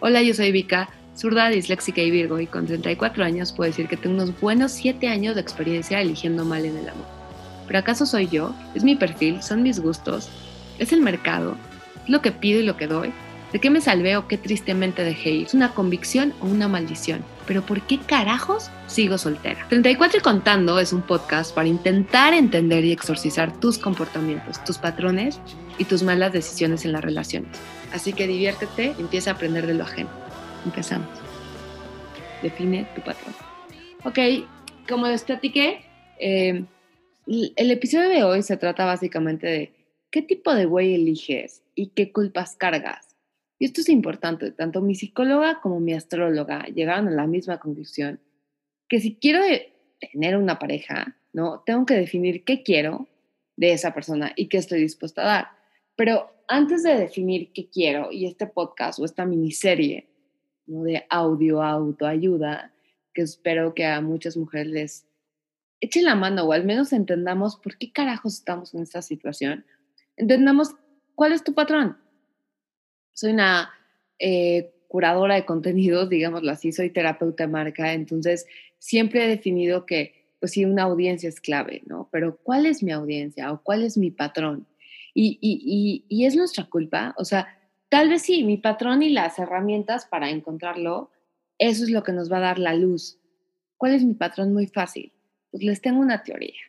Hola, yo soy Vika, zurda, disléxica y virgo, y con 34 años puedo decir que tengo unos buenos 7 años de experiencia eligiendo mal en el amor. ¿Pero acaso soy yo? ¿Es mi perfil? ¿Son mis gustos? ¿Es el mercado? ¿Es lo que pido y lo que doy? ¿De qué me salvé o qué tristemente dejé ir? ¿Es una convicción o una maldición? ¿Pero por qué carajos sigo soltera? 34 y contando es un podcast para intentar entender y exorcizar tus comportamientos, tus patrones y tus malas decisiones en las relaciones. Así que diviértete y empieza a aprender de lo ajeno. Empezamos. Define tu patrón. Ok, como les platiqué, eh, el episodio de hoy se trata básicamente de qué tipo de güey eliges y qué culpas cargas. Y esto es importante, tanto mi psicóloga como mi astróloga llegaron a la misma conclusión, que si quiero tener una pareja, ¿no? Tengo que definir qué quiero de esa persona y qué estoy dispuesta a dar. Pero antes de definir qué quiero y este podcast o esta miniserie ¿no? de audio autoayuda, que espero que a muchas mujeres les eche la mano o al menos entendamos por qué carajos estamos en esta situación, entendamos cuál es tu patrón. Soy una eh, curadora de contenidos, digámoslo así, soy terapeuta de marca, entonces siempre he definido que, pues sí, una audiencia es clave, ¿no? Pero ¿cuál es mi audiencia o cuál es mi patrón? Y, y, y, es nuestra culpa. O sea, tal vez sí, mi patrón y las herramientas para encontrarlo, eso es lo que nos va a dar la luz. ¿Cuál es mi patrón? Muy fácil. Pues les tengo una teoría.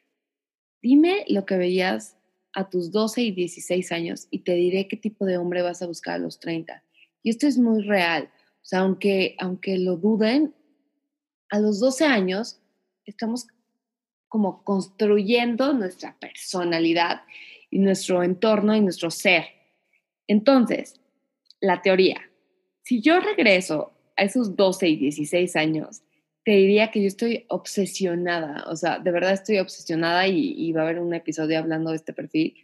Dime lo que veías a tus 12 y 16 años y te diré qué tipo de hombre vas a buscar a los 30. Y esto es muy real. O sea, aunque, aunque lo duden, a los 12 años estamos como construyendo nuestra personalidad y nuestro entorno y nuestro ser. Entonces, la teoría. Si yo regreso a esos 12 y 16 años, te diría que yo estoy obsesionada, o sea, de verdad estoy obsesionada y, va a haber un episodio hablando de este perfil,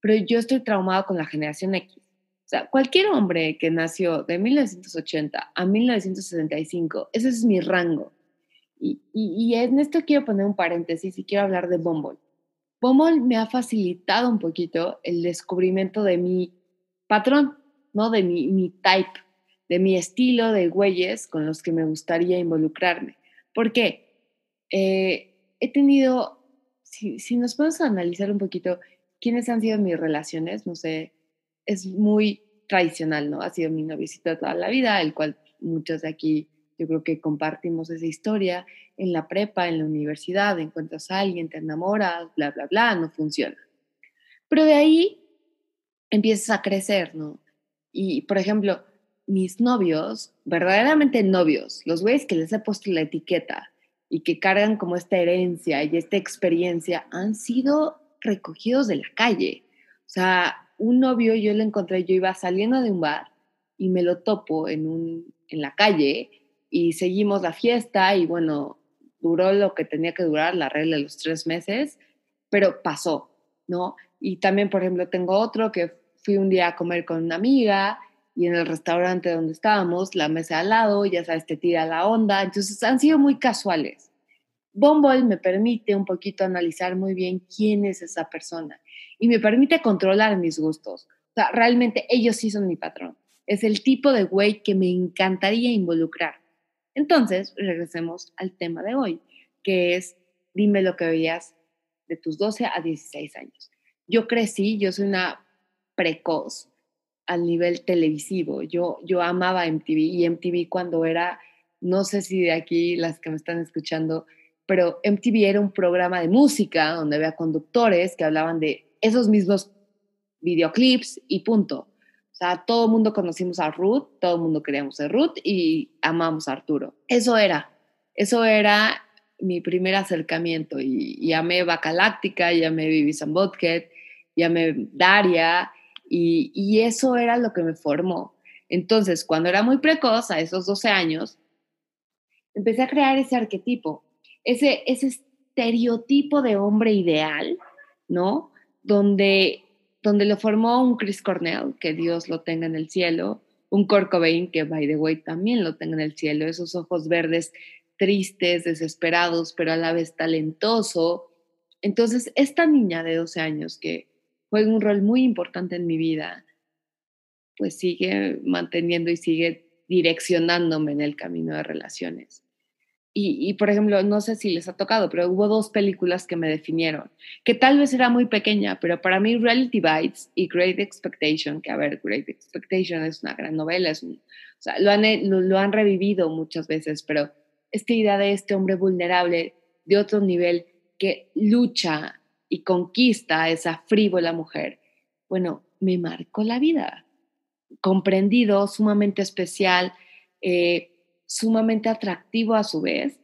pero yo estoy traumada con la generación X. O sea, cualquier hombre que nació de 1980 a 1965, ese es mi rango. Y, y, y en esto quiero poner un paréntesis y quiero hablar de Bumble. Bumble me ha facilitado un poquito el descubrimiento de mi patrón, ¿no? De mi, mi type, de mi estilo de güeyes con los que me gustaría involucrarme. ¿Por qué? Eh, he tenido, si, si nos podemos analizar un poquito quiénes han sido mis relaciones, no sé, es muy tradicional, ¿no? Ha sido mi noviecito toda la vida, el cual muchos de aquí yo creo que compartimos esa historia en la prepa, en la universidad, encuentras a alguien, te enamoras, bla, bla, bla, no funciona. Pero de ahí empiezas a crecer, ¿no? Y, por ejemplo, mis novios, verdaderamente novios, los güeyes que les he puesto la etiqueta y que cargan como esta herencia y esta experiencia, han sido recogidos de la calle. O sea, un novio yo lo encontré, yo iba saliendo de un bar y me lo topo en, un, en la calle y seguimos la fiesta y bueno, duró lo que tenía que durar, la regla de los tres meses, pero pasó, ¿no? Y también, por ejemplo, tengo otro que fui un día a comer con una amiga y en el restaurante donde estábamos, la mesa al lado, ya sabes, te tira la onda, entonces han sido muy casuales. Bumble me permite un poquito analizar muy bien quién es esa persona y me permite controlar mis gustos. O sea, realmente ellos sí son mi patrón. Es el tipo de güey que me encantaría involucrar. Entonces, regresemos al tema de hoy, que es dime lo que veías de tus 12 a 16 años. Yo crecí, yo soy una precoz al nivel televisivo. Yo, yo amaba MTV y MTV cuando era, no sé si de aquí las que me están escuchando, pero MTV era un programa de música donde había conductores que hablaban de esos mismos videoclips y punto. O sea, todo el mundo conocimos a Ruth, todo el mundo queríamos ser Ruth y amamos a Arturo. Eso era, eso era mi primer acercamiento y, y amé Bacaláctica, y amé Vivi Botket, y amé Daria y, eso era lo que me formó. Entonces, cuando era muy precoz, a esos 12 años, empecé a crear ese arquetipo, ese, ese estereotipo de hombre ideal, ¿no? Donde donde lo formó un Chris Cornell, que Dios lo tenga en el cielo, un Kurt Cobain, que by the way también lo tenga en el cielo, esos ojos verdes tristes, desesperados, pero a la vez talentoso. Entonces, esta niña de 12 años que juega un rol muy importante en mi vida, pues sigue manteniendo y sigue direccionándome en el camino de relaciones. Y, por ejemplo, no sé si les ha tocado, pero hubo dos películas que me definieron, que tal vez era muy pequeña, pero para mí Reality Bites y Great Expectation, que a ver, Great Expectation es una gran novela, es o sea, lo han, lo han revivido muchas veces, pero esta idea de este hombre vulnerable de otro nivel que lucha y conquista a esa frívola mujer, bueno, me marcó la vida. Comprendido, sumamente especial, eh, sumamente atractivo a su vez,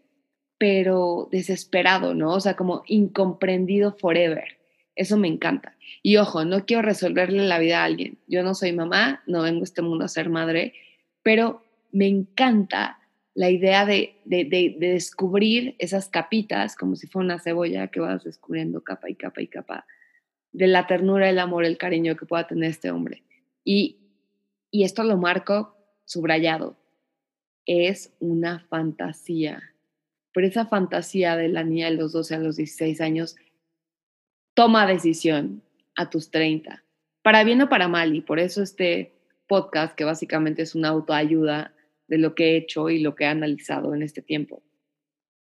pero desesperado, ¿no? O sea, como incomprendido forever. Eso me encanta. Y ojo, no quiero resolverle la vida a alguien. Yo no soy mamá, no vengo a este mundo a ser madre, pero me encanta la idea de, de, descubrir esas capitas, como si fuera una cebolla que vas descubriendo capa y capa y capa, de la ternura, el amor, el cariño que pueda tener este hombre. Y, y esto lo marco subrayado. Es una fantasía. Pero esa fantasía de la niña de los 12 a los 16 años, toma decisión a tus 30, para bien o para mal. Y por eso este podcast, que básicamente es una autoayuda, de lo que he hecho y lo que he analizado en este tiempo.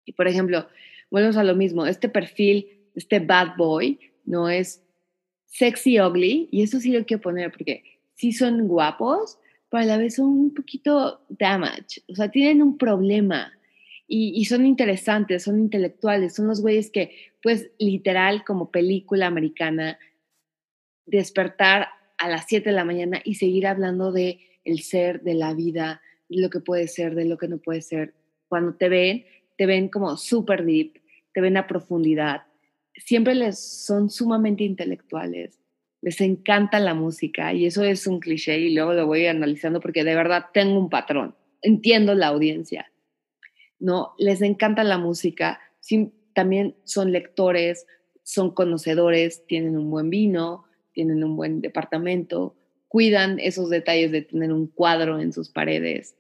Y por ejemplo, volvemos a lo mismo, este perfil, este bad boy, no es sexy ugly, y eso sí lo quiero poner porque sí son guapos, pero a la vez son un poquito damage, o sea, tienen un problema y, son interesantes, son intelectuales, son los güeyes que, pues, literal, como película americana, despertar a las 7 de la mañana y seguir hablando de el ser, de la vida, lo que puede ser, de lo que no puede ser. Cuando te ven, te ven como súper deep, te ven a profundidad. Siempre les son sumamente intelectuales, les encanta la música y eso es un cliché y luego lo voy analizando porque de verdad tengo un patrón, entiendo la audiencia. No, les encanta la música, también son lectores, son conocedores, tienen un buen vino, tienen un buen departamento, cuidan esos detalles de tener un cuadro en sus paredes.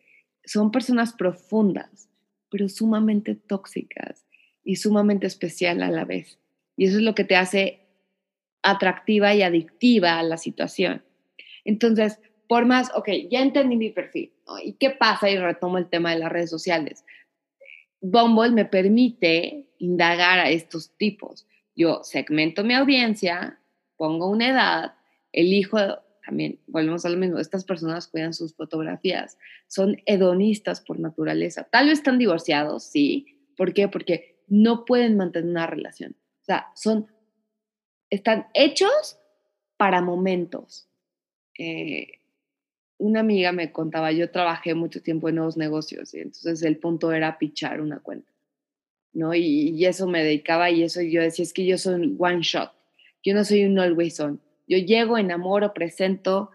Son personas profundas, pero sumamente tóxicas y sumamente especial a la vez. Y eso es lo que te hace atractiva y adictiva a la situación. Entonces, por más, ok, ya entendí mi perfil, ¿Y qué pasa? Y retomo el tema de las redes sociales. Bumble me permite indagar a estos tipos. Yo segmento mi audiencia, pongo una edad, elijo también volvemos a lo mismo, estas personas cuidan sus fotografías, son hedonistas por naturaleza. Tal vez están divorciados, sí. ¿Por qué? Porque no pueden mantener una relación. O sea, son, están hechos para momentos. Eh, una amiga me contaba, yo trabajé mucho tiempo en nuevos negocios y entonces el punto era pichar una cuenta, ¿no? Y, y eso me dedicaba y eso yo decía, es que yo soy un one shot, yo no soy un always on yo llego, enamoro, presento,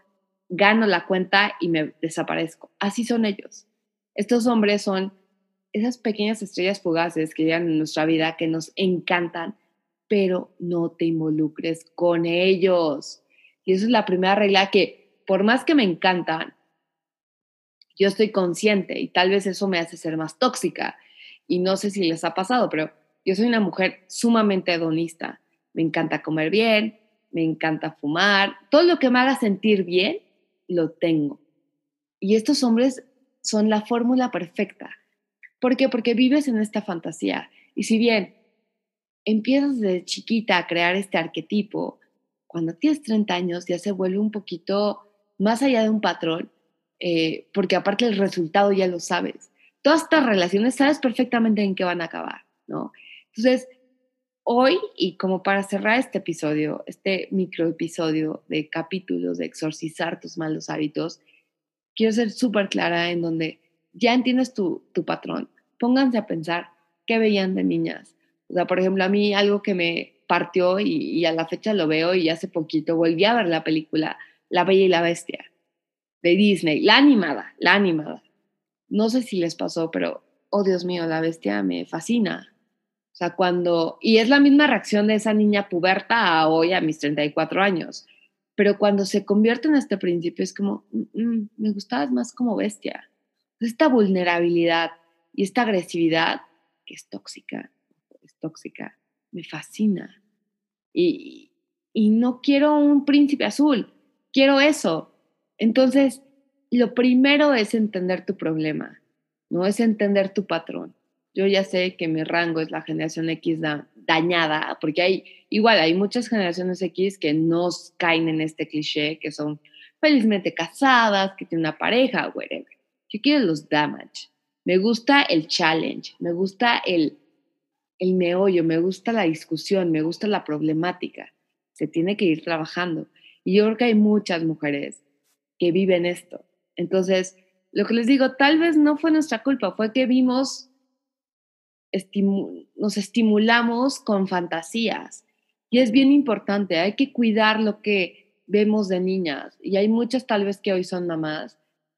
gano la cuenta y me desaparezco. Así son ellos. Estos hombres son esas pequeñas estrellas fugaces que llegan en nuestra vida que nos encantan, pero no te involucres con ellos. Y esa es la primera regla que, por más que me encantan, yo estoy consciente y tal vez eso me hace ser más tóxica. Y no sé si les ha pasado, pero yo soy una mujer sumamente hedonista. Me encanta comer bien, me encanta fumar, todo lo que me haga sentir bien, lo tengo. Y estos hombres son la fórmula perfecta. ¿Por qué? Porque vives en esta fantasía. Y si bien empiezas de chiquita a crear este arquetipo, cuando tienes 30 años ya se vuelve un poquito más allá de un patrón, eh, porque aparte el resultado ya lo sabes. Todas estas relaciones sabes perfectamente en qué van a acabar, ¿no? Entonces, hoy, y como para cerrar este episodio, este micro episodio de capítulos de exorcizar tus malos hábitos, quiero ser súper clara en donde ya entiendes tu, tu patrón. Pónganse a pensar qué veían de niñas. O sea, por ejemplo, a mí algo que me partió y, y, a la fecha lo veo y hace poquito volví a ver la película La Bella y la Bestia de Disney, la animada, la animada. No sé si les pasó, pero, oh Dios mío, la bestia me fascina. O sea, cuando, y es la misma reacción de esa niña puberta a hoy, a mis 34 años, pero cuando se convierte en este principio es como, mm, mm, me gustabas más como bestia. Esta vulnerabilidad y esta agresividad, que es tóxica, es tóxica, me fascina. Y, y no quiero un príncipe azul, quiero eso. Entonces, lo primero es entender tu problema, no es entender tu patrón. Yo ya sé que mi rango es la generación X dañada, porque hay, igual, hay muchas generaciones X que no caen en este cliché, que son felizmente casadas, que tienen una pareja, whatever. Yo quiero los damage. Me gusta el challenge, me gusta el, el meollo, me gusta la discusión, me gusta la problemática. Se tiene que ir trabajando. Y yo creo que hay muchas mujeres que viven esto. Entonces, lo que les digo, tal vez no fue nuestra culpa, fue que vimos, nos estimulamos con fantasías. Y es bien importante, hay que cuidar lo que vemos de niñas. Y hay muchas tal vez que hoy son mamás.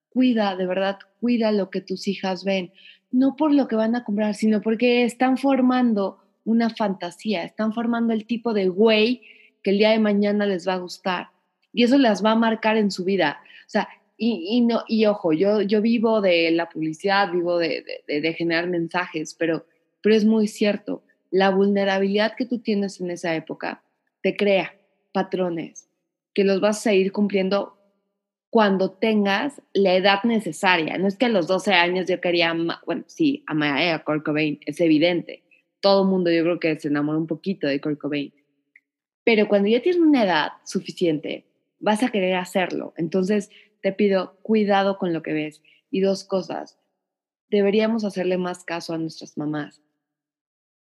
Cuida, de verdad, cuida lo que tus hijas ven. No por lo que van a comprar, sino porque están formando una fantasía, están formando el tipo de güey que el día de mañana les va a gustar y eso las va a marcar en su vida. O sea, y, no, y ojo, yo, yo vivo de la publicidad, vivo de, de, generar mensajes, pero, pero es muy cierto, la vulnerabilidad que tú tienes en esa época te crea patrones que los vas a ir cumpliendo cuando tengas la edad necesaria. No es que a los 12 años yo quería, bueno, sí, a Kurt Cobain, es evidente. Todo mundo yo creo que se enamora un poquito de Kurt Cobain. Pero cuando ya tienes una edad suficiente vas a querer hacerlo. Entonces, te pido cuidado con lo que ves. Y dos cosas, deberíamos hacerle más caso a nuestras mamás.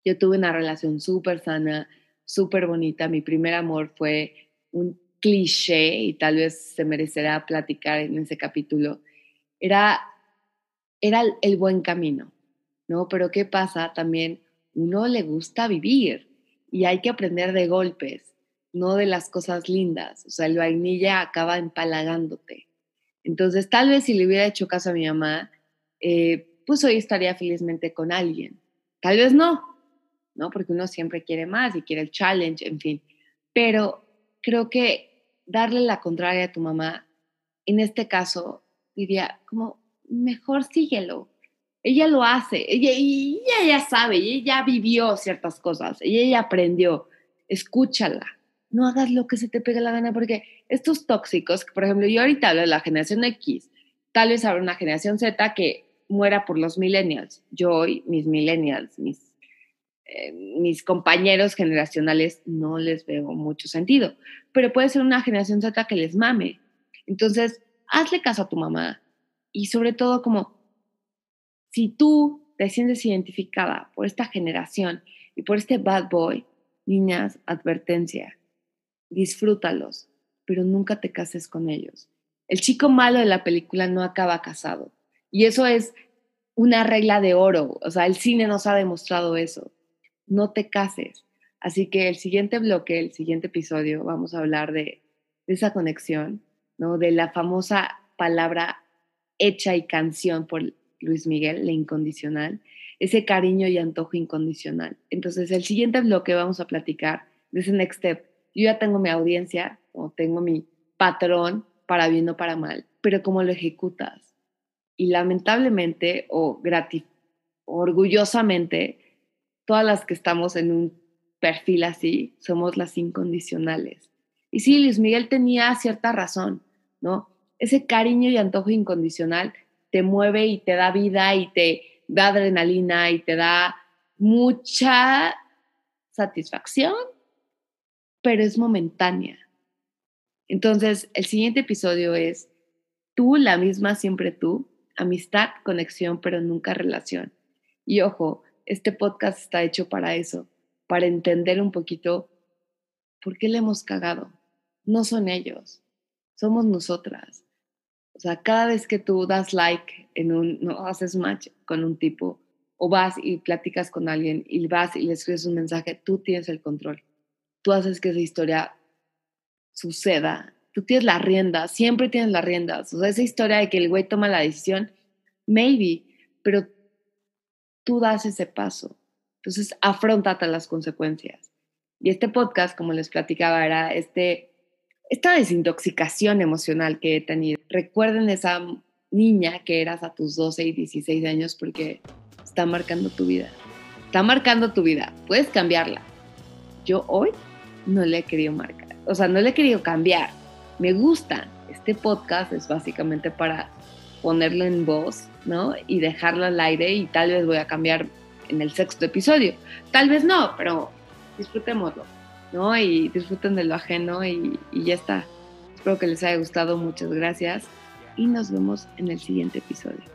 Yo tuve una relación súper sana, súper bonita. Mi primer amor fue un cliché y tal vez se merecerá platicar en ese capítulo. Era, era el buen camino, ¿no? Pero ¿qué pasa? También uno le gusta vivir y hay que aprender de golpes no de las cosas lindas. O sea, el vainilla acaba empalagándote. Entonces, tal vez si le hubiera hecho caso a mi mamá, eh, pues hoy estaría felizmente con alguien. Tal vez no, ¿no? Porque uno siempre quiere más y quiere el challenge, en fin. Pero creo que darle la contraria a tu mamá, en este caso, diría, como, mejor síguelo. Ella lo hace, ella, ella ya sabe, ella vivió ciertas cosas, ella ya aprendió, escúchala no hagas lo que se te pegue la gana, porque estos tóxicos, por ejemplo, yo ahorita hablo de la generación X, tal vez habrá una generación Z que muera por los millennials. Yo hoy, mis millennials, mis, eh, mis compañeros generacionales, no les veo mucho sentido, pero puede ser una generación Z que les mame. Entonces, hazle caso a tu mamá y sobre todo como, si tú te sientes identificada por esta generación y por este bad boy, niñas, advertencia disfrútalos, pero nunca te cases con ellos. El chico malo de la película no acaba casado. Y eso es una regla de oro. O sea, el cine nos ha demostrado eso. No te cases. Así que el siguiente bloque, el siguiente episodio, vamos a hablar de, esa conexión, ¿no? De la famosa palabra hecha y canción por Luis Miguel, la incondicional, ese cariño y antojo incondicional. Entonces, el siguiente bloque vamos a platicar de ese next step, yo ya tengo mi audiencia o tengo mi patrón para bien o para mal, pero cómo lo ejecutas. Y lamentablemente o orgullosamente, todas las que estamos en un perfil así somos las incondicionales. Y sí, Luis Miguel tenía cierta razón, ¿no? Ese cariño y antojo incondicional te mueve y te da vida y te da adrenalina y te da mucha satisfacción pero es momentánea. Entonces, el siguiente episodio es tú, la misma, siempre tú, amistad, conexión, pero nunca relación. Y ojo, este podcast está hecho para eso, para entender un poquito por qué le hemos cagado. No son ellos, somos nosotras. O sea, cada vez que tú das like en un, no haces match con un tipo, o vas y platicas con alguien y vas y le escribes un mensaje, tú tienes el control tú haces que esa historia suceda. Tú tienes la rienda, siempre tienes las riendas. O sea, esa historia de que el güey toma la decisión, maybe, pero tú das ese paso. Entonces, afrontate las consecuencias. Y este podcast, como les platicaba, era este, esta desintoxicación emocional que he tenido. Recuerden esa niña que eras a tus 12 y 16 años porque está marcando tu vida. Está marcando tu vida. Puedes cambiarla. Yo hoy no le he querido marcar, o sea, no le he querido cambiar. Me gustan, este podcast es básicamente para ponerlo en voz, ¿no? Y dejarlo al aire y tal vez voy a cambiar en el sexto episodio. Tal vez no, pero disfrutémoslo, ¿no? Y disfruten de lo ajeno y, y ya está. Espero que les haya gustado, muchas gracias y nos vemos en el siguiente episodio.